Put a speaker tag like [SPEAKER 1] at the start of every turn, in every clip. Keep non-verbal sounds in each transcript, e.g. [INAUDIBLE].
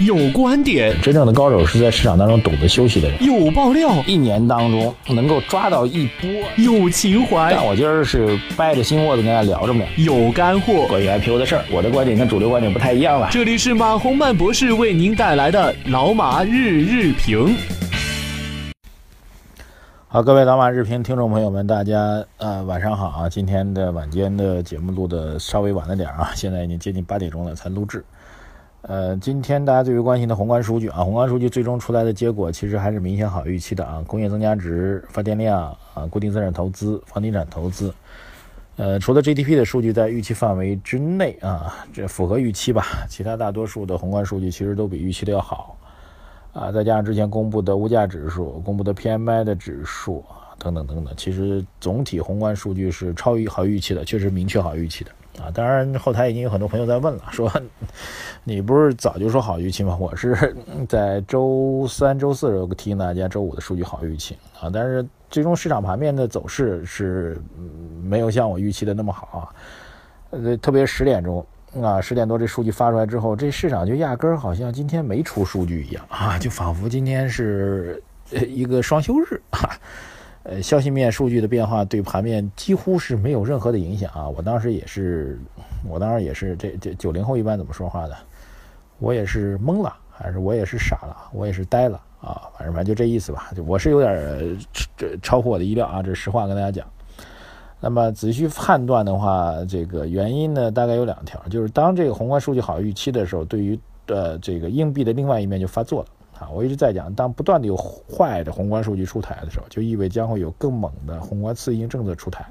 [SPEAKER 1] 有观点，
[SPEAKER 2] 真正的高手是在市场当中懂得休息的人。
[SPEAKER 1] 有爆料，
[SPEAKER 2] 一年当中能够抓到一波。
[SPEAKER 1] 有情怀，
[SPEAKER 2] 但我今儿是掰着心窝子跟大家聊着呢。
[SPEAKER 1] 有干货，
[SPEAKER 2] 关于 IPO 的事儿，我的观点跟主流观点不太一样了。
[SPEAKER 1] 这里是马洪曼博士为您带来的老马日日评。
[SPEAKER 2] 好，各位老马日评听众朋友们，大家呃晚上好啊！今天的晚间的节目录的稍微晚了点啊，现在已经接近八点钟了才录制。呃，今天大家最为关心的宏观数据啊，宏观数据最终出来的结果其实还是明显好预期的啊，工业增加值、发电量啊、固定资产投资、房地产投资，呃，除了 GDP 的数据在预期范围之内啊，这符合预期吧，其他大多数的宏观数据其实都比预期的要好啊，再加上之前公布的物价指数、公布的 PMI 的指数啊，等等等等，其实总体宏观数据是超于好预期的，确实明确好预期的。啊，当然后台已经有很多朋友在问了，说 [LAUGHS] 你不是早就说好预期吗？我是 [LAUGHS] 在周三、周四时候提醒大家，周五的数据好预期啊。但是最终市场盘面的走势是没有像我预期的那么好啊。呃，特别十点钟啊，十点多这数据发出来之后，这市场就压根儿好像今天没出数据一样啊，就仿佛今天是一个双休日。呃，消息面数据的变化对盘面几乎是没有任何的影响啊！我当时也是，我当时也是这这九零后一般怎么说话的？我也是懵了，还是我也是傻了，我也是呆了啊！反正反正就这意思吧。就我是有点这超乎我的意料啊，这实话跟大家讲。那么仔细判断的话，这个原因呢大概有两条，就是当这个宏观数据好预期的时候，对于呃这个硬币的另外一面就发作了。啊，我一直在讲，当不断的有坏的宏观数据出台的时候，就意味将会有更猛的宏观刺激性政策出台。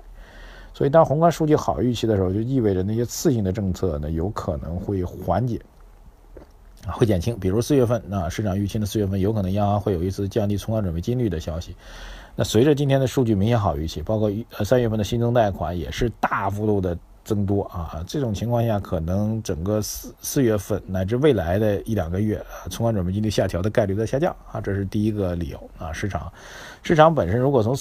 [SPEAKER 2] 所以，当宏观数据好预期的时候，就意味着那些刺激性的政策呢，有可能会缓解，会减轻。比如四月份，啊，市场预期的四月份有可能央行会有一次降低存款准备金率的消息。那随着今天的数据明显好预期，包括呃三月份的新增贷款也是大幅度的。增多啊！这种情况下，可能整个四四月份乃至未来的一两个月，存款准备金率下调的概率在下降啊，这是第一个理由啊。市场，市场本身如果从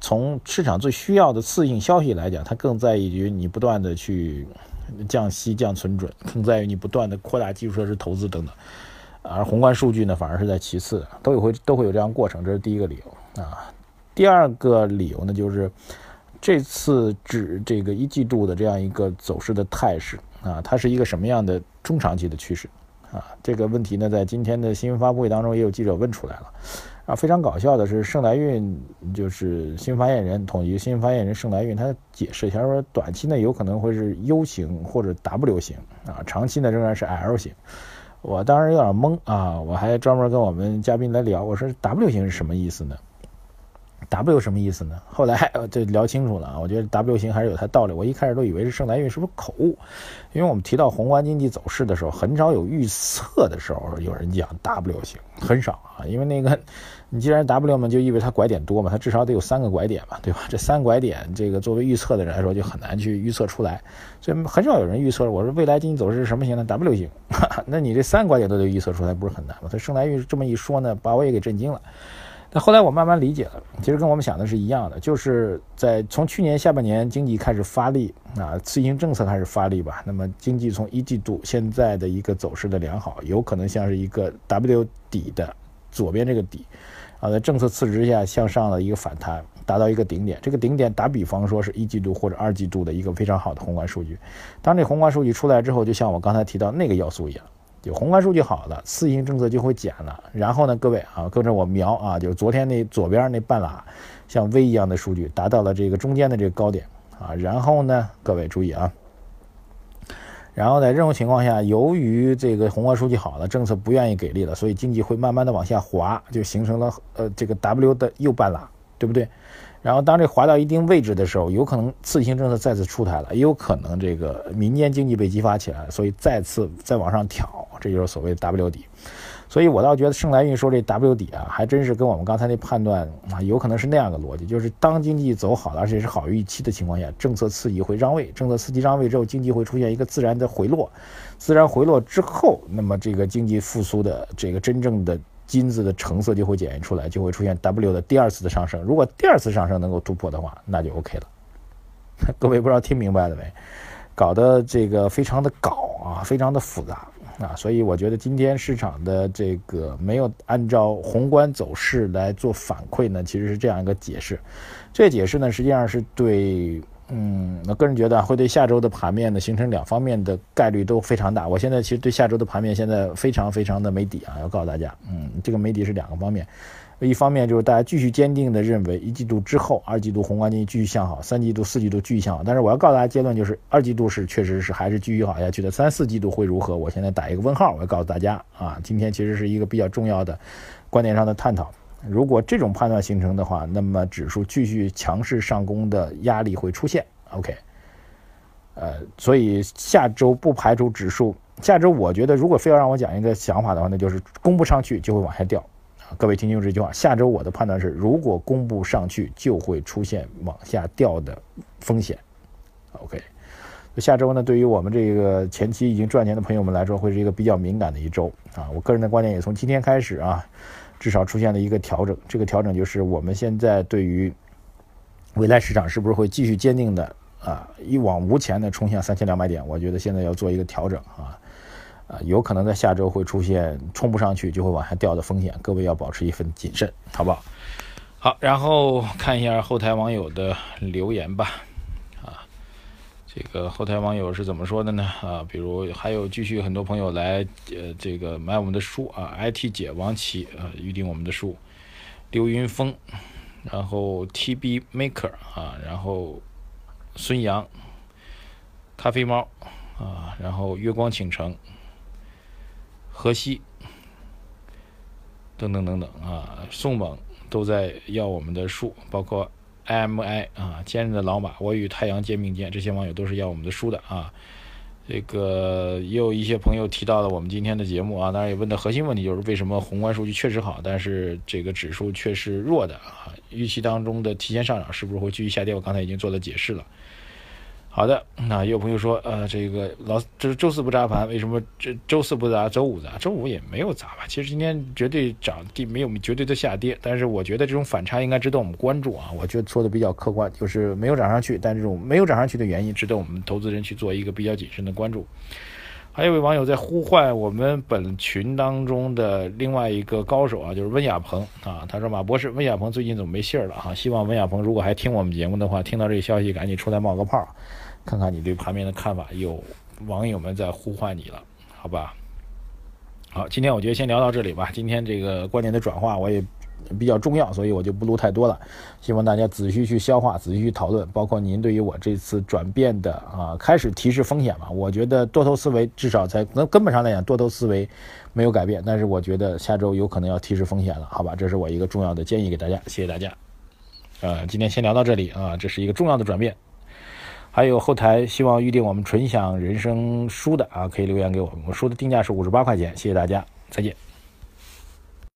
[SPEAKER 2] 从市场最需要的次性消息来讲，它更在意于你不断的去降息、降存准，更在于你不断的扩大基础设施投资等等。而宏观数据呢，反而是在其次，都有会都会有这样过程，这是第一个理由啊。第二个理由呢，就是。这次指这个一季度的这样一个走势的态势啊，它是一个什么样的中长期的趋势啊？这个问题呢，在今天的新闻发布会当中也有记者问出来了。啊，非常搞笑的是，盛来运就是新闻发言人，统一新闻发言人盛来运，他解释一下说，短期呢有可能会是 U 型或者 W 型啊，长期呢仍然是 L 型。我当时有点懵啊，我还专门跟我们嘉宾来聊，我说 W 型是什么意思呢？W 什么意思呢？[LAUGHS] 后来这聊清楚了啊，我觉得 W 型还是有它道理。我一开始都以为是盛来运是不是口误，因为我们提到宏观经济走势的时候，很少有预测的时候有人讲 W 型，很少啊。因为那个你既然 W 嘛，就意味它拐点多嘛，它至少得有三个拐点嘛，对吧？这三拐点，这个作为预测的人来说就很难去预测出来，所以很少有人预测。我说未来经济走势是什么型呢？W 型，[LAUGHS] 那你这三个拐点都得预测出来，不是很难吗？所以盛来运这么一说呢，把我也给震惊了。那后来我慢慢理解了，其实跟我们想的是一样的，就是在从去年下半年经济开始发力啊，刺激性政策开始发力吧。那么经济从一季度现在的一个走势的良好，有可能像是一个 W 底的左边这个底啊，在政策刺激下向上的一个反弹，达到一个顶点。这个顶点打比方说是一季度或者二季度的一个非常好的宏观数据。当这宏观数据出来之后，就像我刚才提到那个要素一样。就宏观数据好了，次性政策就会减了。然后呢，各位啊，跟着我瞄啊，就是昨天那左边那半拉，像 V 一样的数据达到了这个中间的这个高点啊。然后呢，各位注意啊，然后在这种情况下，由于这个宏观数据好了，政策不愿意给力了，所以经济会慢慢的往下滑，就形成了呃这个 W 的右半拉，对不对？然后当这滑到一定位置的时候，有可能刺激性政策再次出台了，也有可能这个民间经济被激发起来，所以再次再往上挑，这就是所谓的 W 底。所以我倒觉得盛来运说这 W 底啊，还真是跟我们刚才那判断啊，有可能是那样的逻辑，就是当经济走好了，而且是好于预期的情况下，政策刺激会让位，政策刺激让位之后，经济会出现一个自然的回落，自然回落之后，那么这个经济复苏的这个真正的。金子的成色就会检验出来，就会出现 W 的第二次的上升。如果第二次上升能够突破的话，那就 OK 了。[LAUGHS] 各位不知道听明白了没？搞得这个非常的搞啊，非常的复杂啊，所以我觉得今天市场的这个没有按照宏观走势来做反馈呢，其实是这样一个解释。这个解释呢，实际上是对，嗯，我个人觉得会对下周的盘面呢形成两方面的概率都非常大。我现在其实对下周的盘面现在非常非常的没底啊，要告诉大家，嗯，这个没底是两个方面。一方面就是大家继续坚定的认为一季度之后，二季度宏观经济继续向好，三季度、四季度继续向好。但是我要告诉大家结论就是，二季度是确实是还是继续好下去的，三四季度会如何？我现在打一个问号。我要告诉大家啊，今天其实是一个比较重要的观点上的探讨。如果这种判断形成的话，那么指数继续强势上攻的压力会出现。OK，呃，所以下周不排除指数下周，我觉得如果非要让我讲一个想法的话，那就是攻不上去就会往下掉。各位听清楚这句话，下周我的判断是，如果公布上去，就会出现往下掉的风险。OK，下周呢，对于我们这个前期已经赚钱的朋友们来说，会是一个比较敏感的一周啊。我个人的观点也从今天开始啊，至少出现了一个调整。这个调整就是我们现在对于未来市场是不是会继续坚定的啊一往无前的冲向三千两百点，我觉得现在要做一个调整啊。啊，有可能在下周会出现冲不上去就会往下掉的风险，各位要保持一份谨慎，好不好？好，然后看一下后台网友的留言吧。啊，这个后台网友是怎么说的呢？啊，比如还有继续很多朋友来呃这个买我们的书啊，IT 姐王琦啊预定我们的书，刘云峰，然后 TB Maker 啊，然后孙杨，咖啡猫啊，然后月光倾城。河西，等等等等啊，宋猛都在要我们的书，包括 IMI 啊，坚韧的老马，我与太阳肩并肩，这些网友都是要我们的书的啊。这个也有一些朋友提到了我们今天的节目啊，当然也问的核心问题就是为什么宏观数据确实好，但是这个指数却是弱的啊？预期当中的提前上涨是不是会继续下跌？我刚才已经做了解释了。好的，那也有朋友说，呃，这个老这周四不砸盘，为什么这周四不砸，周五砸？周五也没有砸吧？其实今天绝对涨地没有绝对的下跌，但是我觉得这种反差应该值得我们关注啊。我觉得说的比较客观，就是没有涨上去，但这种没有涨上去的原因，值得我们投资人去做一个比较谨慎的关注。还有一位网友在呼唤我们本群当中的另外一个高手啊，就是温亚鹏啊。他说：“马博士，温亚鹏最近怎么没信儿了？哈，希望温亚鹏如果还听我们节目的话，听到这个消息赶紧出来冒个泡，看看你对盘面的看法。有网友们在呼唤你了，好吧？好，今天我觉得先聊到这里吧。今天这个观点的转化，我也。”比较重要，所以我就不录太多了。希望大家仔细去消化，仔细去讨论。包括您对于我这次转变的啊，开始提示风险嘛。我觉得多头思维至少在根根本上来讲，多头思维没有改变。但是我觉得下周有可能要提示风险了，好吧？这是我一个重要的建议给大家，谢谢大家。呃，今天先聊到这里啊，这是一个重要的转变。还有后台希望预定我们纯享人生书的啊，可以留言给我们。我书的定价是五十八块钱，谢谢大家，再见。